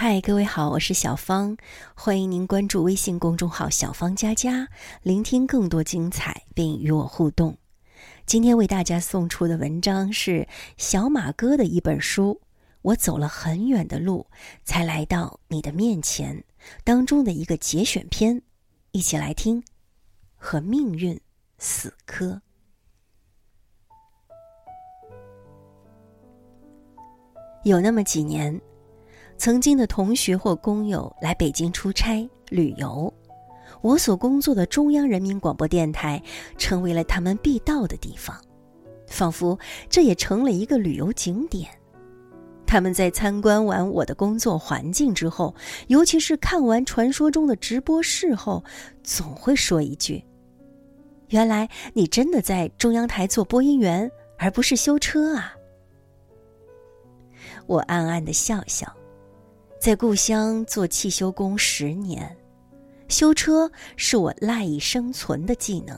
嗨，各位好，我是小芳，欢迎您关注微信公众号“小芳佳佳”，聆听更多精彩，并与我互动。今天为大家送出的文章是小马哥的一本书《我走了很远的路，才来到你的面前》当中的一个节选篇，一起来听。和命运死磕。有那么几年。曾经的同学或工友来北京出差旅游，我所工作的中央人民广播电台成为了他们必到的地方，仿佛这也成了一个旅游景点。他们在参观完我的工作环境之后，尤其是看完传说中的直播室后，总会说一句：“原来你真的在中央台做播音员，而不是修车啊！”我暗暗的笑笑。在故乡做汽修工十年，修车是我赖以生存的技能。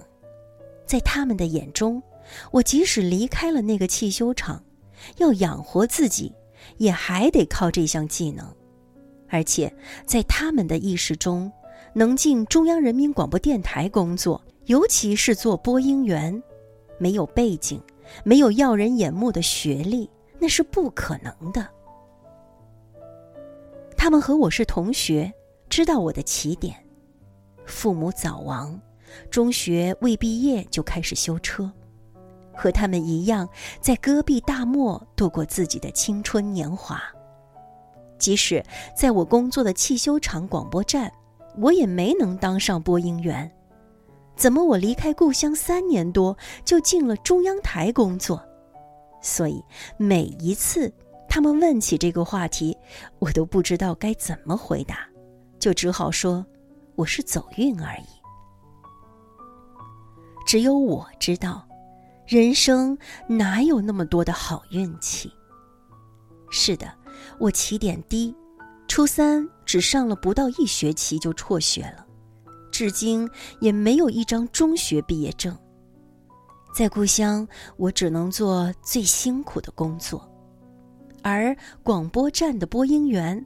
在他们的眼中，我即使离开了那个汽修厂，要养活自己，也还得靠这项技能。而且，在他们的意识中，能进中央人民广播电台工作，尤其是做播音员，没有背景，没有耀人眼目的学历，那是不可能的。他们和我是同学，知道我的起点。父母早亡，中学未毕业就开始修车，和他们一样，在戈壁大漠度过自己的青春年华。即使在我工作的汽修厂广播站，我也没能当上播音员。怎么我离开故乡三年多，就进了中央台工作？所以每一次。他们问起这个话题，我都不知道该怎么回答，就只好说我是走运而已。只有我知道，人生哪有那么多的好运气？是的，我起点低，初三只上了不到一学期就辍学了，至今也没有一张中学毕业证。在故乡，我只能做最辛苦的工作。而广播站的播音员，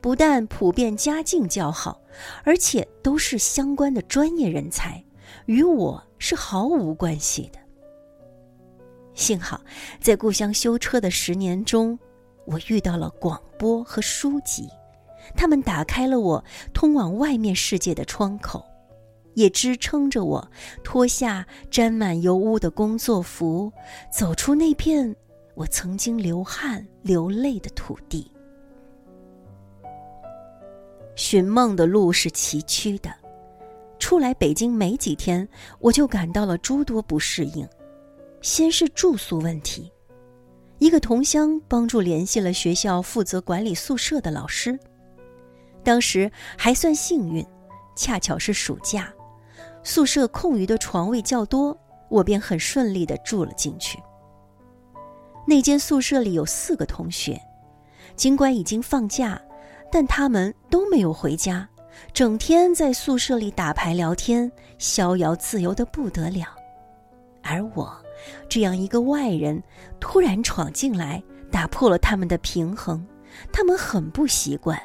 不但普遍家境较好，而且都是相关的专业人才，与我是毫无关系的。幸好，在故乡修车的十年中，我遇到了广播和书籍，他们打开了我通往外面世界的窗口，也支撑着我脱下沾满油污的工作服，走出那片。我曾经流汗流泪的土地，寻梦的路是崎岖的。出来北京没几天，我就感到了诸多不适应。先是住宿问题，一个同乡帮助联系了学校负责管理宿舍的老师。当时还算幸运，恰巧是暑假，宿舍空余的床位较多，我便很顺利的住了进去。那间宿舍里有四个同学，尽管已经放假，但他们都没有回家，整天在宿舍里打牌聊天，逍遥自由的不得了。而我，这样一个外人，突然闯进来，打破了他们的平衡，他们很不习惯，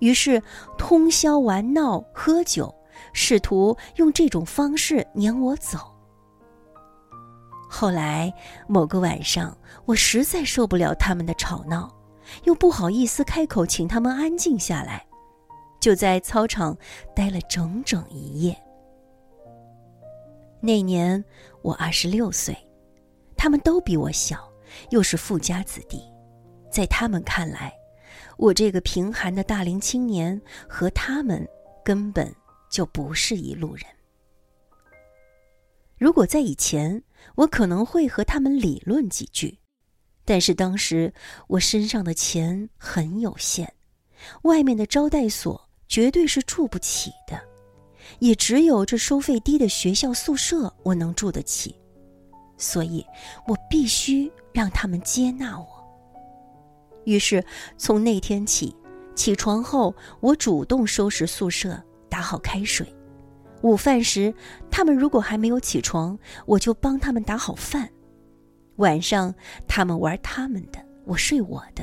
于是通宵玩闹、喝酒，试图用这种方式撵我走。后来某个晚上，我实在受不了他们的吵闹，又不好意思开口请他们安静下来，就在操场待了整整一夜。那年我二十六岁，他们都比我小，又是富家子弟，在他们看来，我这个贫寒的大龄青年和他们根本就不是一路人。如果在以前，我可能会和他们理论几句，但是当时我身上的钱很有限，外面的招待所绝对是住不起的，也只有这收费低的学校宿舍我能住得起，所以我必须让他们接纳我。于是从那天起，起床后我主动收拾宿舍，打好开水。午饭时，他们如果还没有起床，我就帮他们打好饭。晚上，他们玩他们的，我睡我的，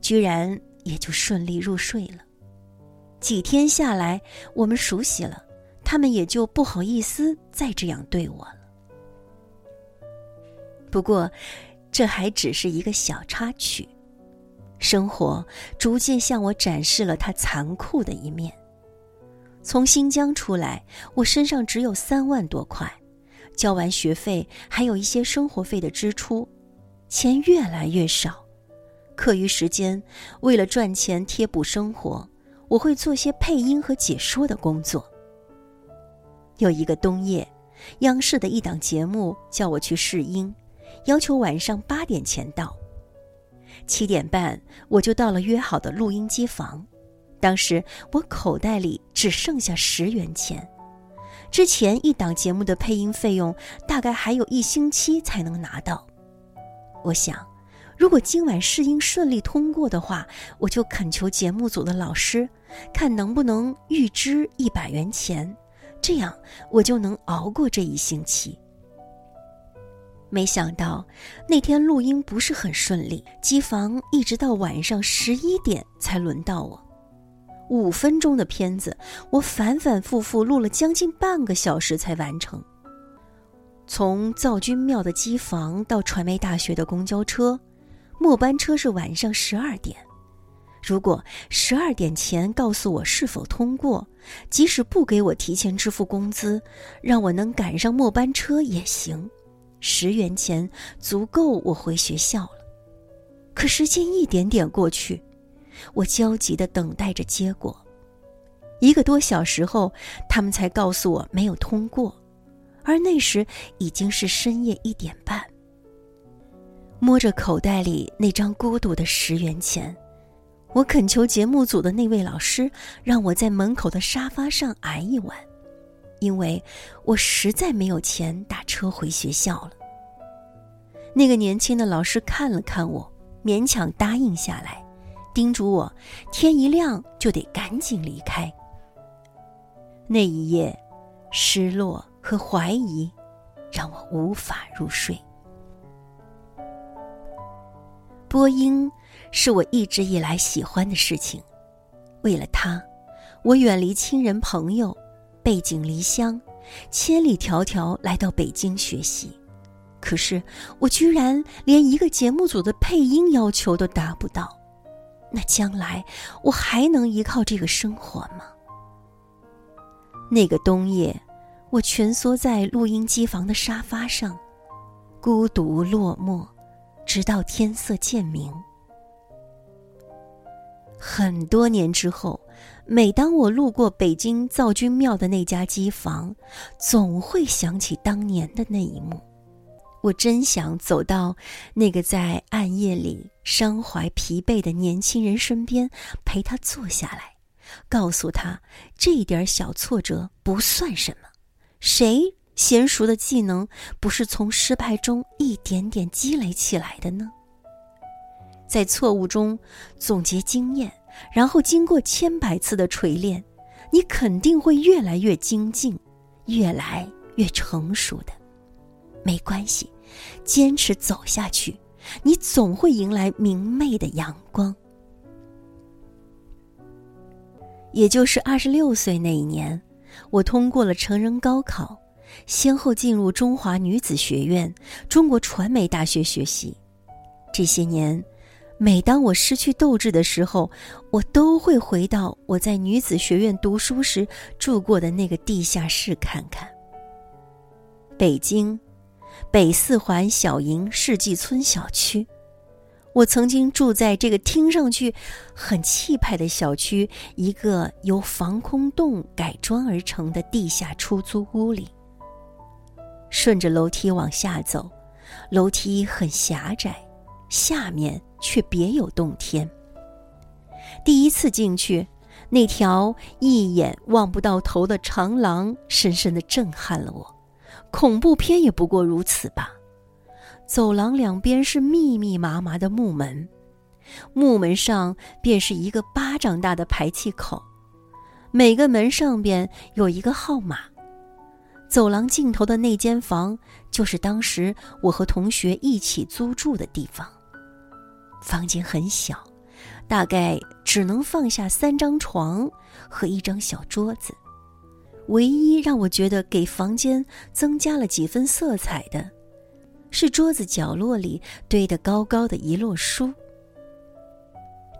居然也就顺利入睡了。几天下来，我们熟悉了，他们也就不好意思再这样对我了。不过，这还只是一个小插曲。生活逐渐向我展示了它残酷的一面。从新疆出来，我身上只有三万多块，交完学费，还有一些生活费的支出，钱越来越少。课余时间，为了赚钱贴补生活，我会做些配音和解说的工作。有一个冬夜，央视的一档节目叫我去试音，要求晚上八点前到。七点半，我就到了约好的录音机房。当时我口袋里只剩下十元钱，之前一档节目的配音费用大概还有一星期才能拿到。我想。如果今晚试音顺利通过的话，我就恳求节目组的老师，看能不能预支一百元钱，这样我就能熬过这一星期。没想到那天录音不是很顺利，机房一直到晚上十一点才轮到我。五分钟的片子，我反反复复录了将近半个小时才完成。从灶君庙的机房到传媒大学的公交车。末班车是晚上十二点，如果十二点前告诉我是否通过，即使不给我提前支付工资，让我能赶上末班车也行，十元钱足够我回学校了。可时间一点点过去，我焦急地等待着结果。一个多小时后，他们才告诉我没有通过，而那时已经是深夜一点半。摸着口袋里那张孤独的十元钱，我恳求节目组的那位老师让我在门口的沙发上挨一晚，因为我实在没有钱打车回学校了。那个年轻的老师看了看我，勉强答应下来，叮嘱我天一亮就得赶紧离开。那一夜，失落和怀疑让我无法入睡。播音是我一直以来喜欢的事情，为了它，我远离亲人朋友，背井离乡，千里迢迢来到北京学习。可是我居然连一个节目组的配音要求都达不到，那将来我还能依靠这个生活吗？那个冬夜，我蜷缩在录音机房的沙发上，孤独落寞。直到天色渐明。很多年之后，每当我路过北京灶君庙的那家机房，总会想起当年的那一幕。我真想走到那个在暗夜里伤怀疲惫的年轻人身边，陪他坐下来，告诉他这点小挫折不算什么。谁？娴熟的技能不是从失败中一点点积累起来的呢？在错误中总结经验，然后经过千百次的锤炼，你肯定会越来越精进，越来越成熟的。没关系，坚持走下去，你总会迎来明媚的阳光。也就是二十六岁那一年，我通过了成人高考。先后进入中华女子学院、中国传媒大学学习。这些年，每当我失去斗志的时候，我都会回到我在女子学院读书时住过的那个地下室看看。北京，北四环小营世纪村小区，我曾经住在这个听上去很气派的小区一个由防空洞改装而成的地下出租屋里。顺着楼梯往下走，楼梯很狭窄，下面却别有洞天。第一次进去，那条一眼望不到头的长廊深深的震撼了我。恐怖片也不过如此吧。走廊两边是密密麻麻的木门，木门上便是一个巴掌大的排气口，每个门上边有一个号码。走廊尽头的那间房，就是当时我和同学一起租住的地方。房间很小，大概只能放下三张床和一张小桌子。唯一让我觉得给房间增加了几分色彩的，是桌子角落里堆得高高的一摞书。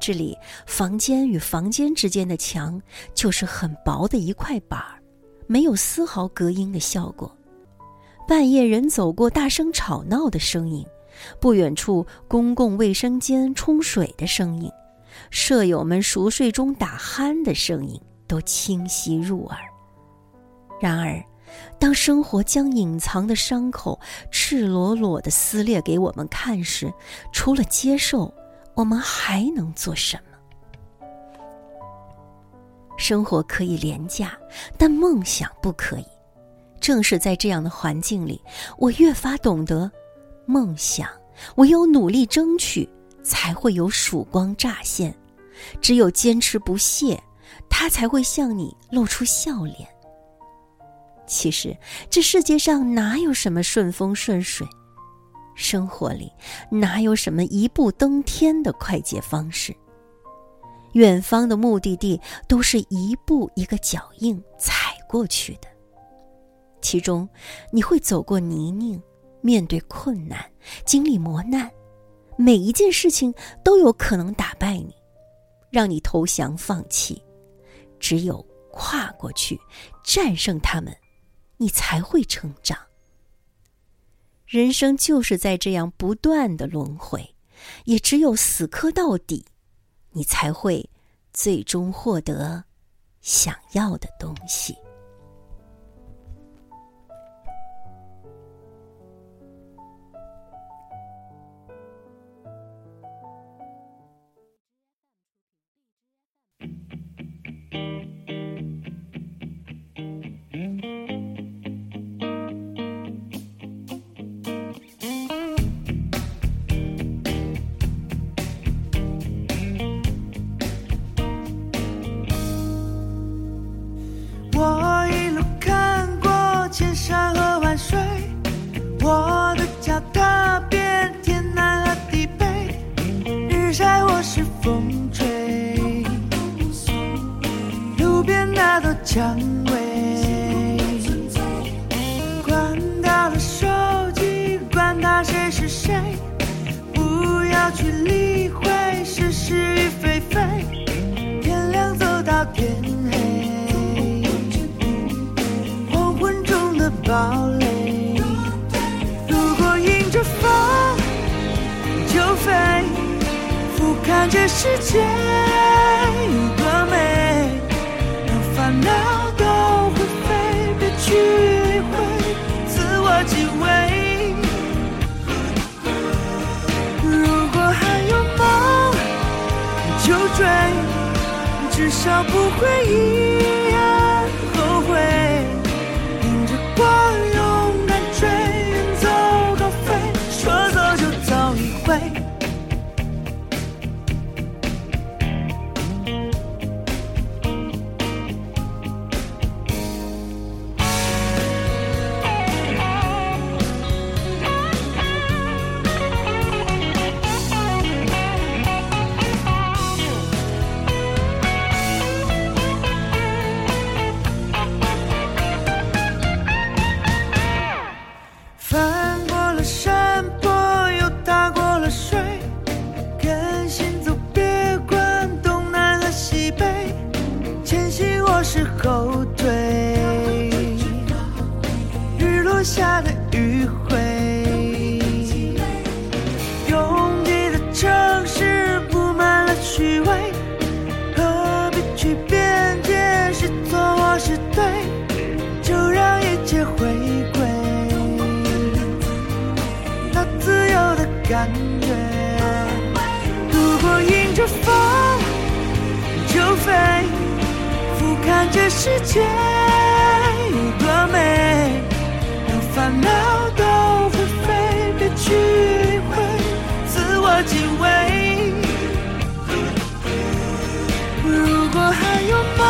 这里，房间与房间之间的墙就是很薄的一块板儿，没有丝毫隔音的效果。半夜人走过，大声吵闹的声音；不远处公共卫生间冲水的声音；舍友们熟睡中打鼾的声音，都清晰入耳。然而，当生活将隐藏的伤口赤裸裸地撕裂给我们看时，除了接受，我们还能做什么？生活可以廉价，但梦想不可以。正是在这样的环境里，我越发懂得，梦想唯有努力争取，才会有曙光乍现；只有坚持不懈，它才会向你露出笑脸。其实，这世界上哪有什么顺风顺水？生活里哪有什么一步登天的快捷方式？远方的目的地都是一步一个脚印踩过去的。其中，你会走过泥泞，面对困难，经历磨难，每一件事情都有可能打败你，让你投降放弃。只有跨过去，战胜他们，你才会成长。人生就是在这样不断的轮回，也只有死磕到底，你才会最终获得想要的东西。蔷薇，关掉了手机，管他谁是谁，不要去理会是是与非非。天亮走到天黑，黄昏中的堡垒。如果迎着风就飞，俯瞰这世界。找不回一下的余晖，拥挤的城市布满了虚伪，何必去辩解是错或是对？就让一切回归那自由的感觉。如果迎着风就飞，看这世界有多美。让烦恼都灰飞，别去理会，自我敬畏。如果还有梦，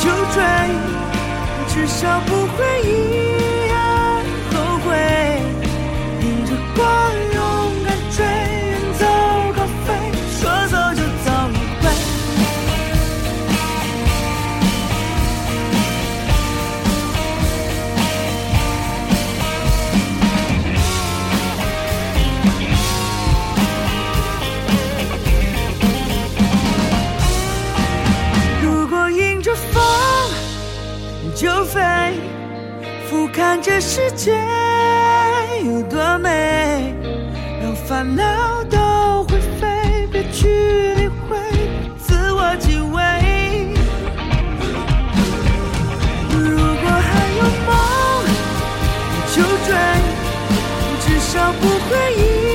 就追，至少不会遗少不会遗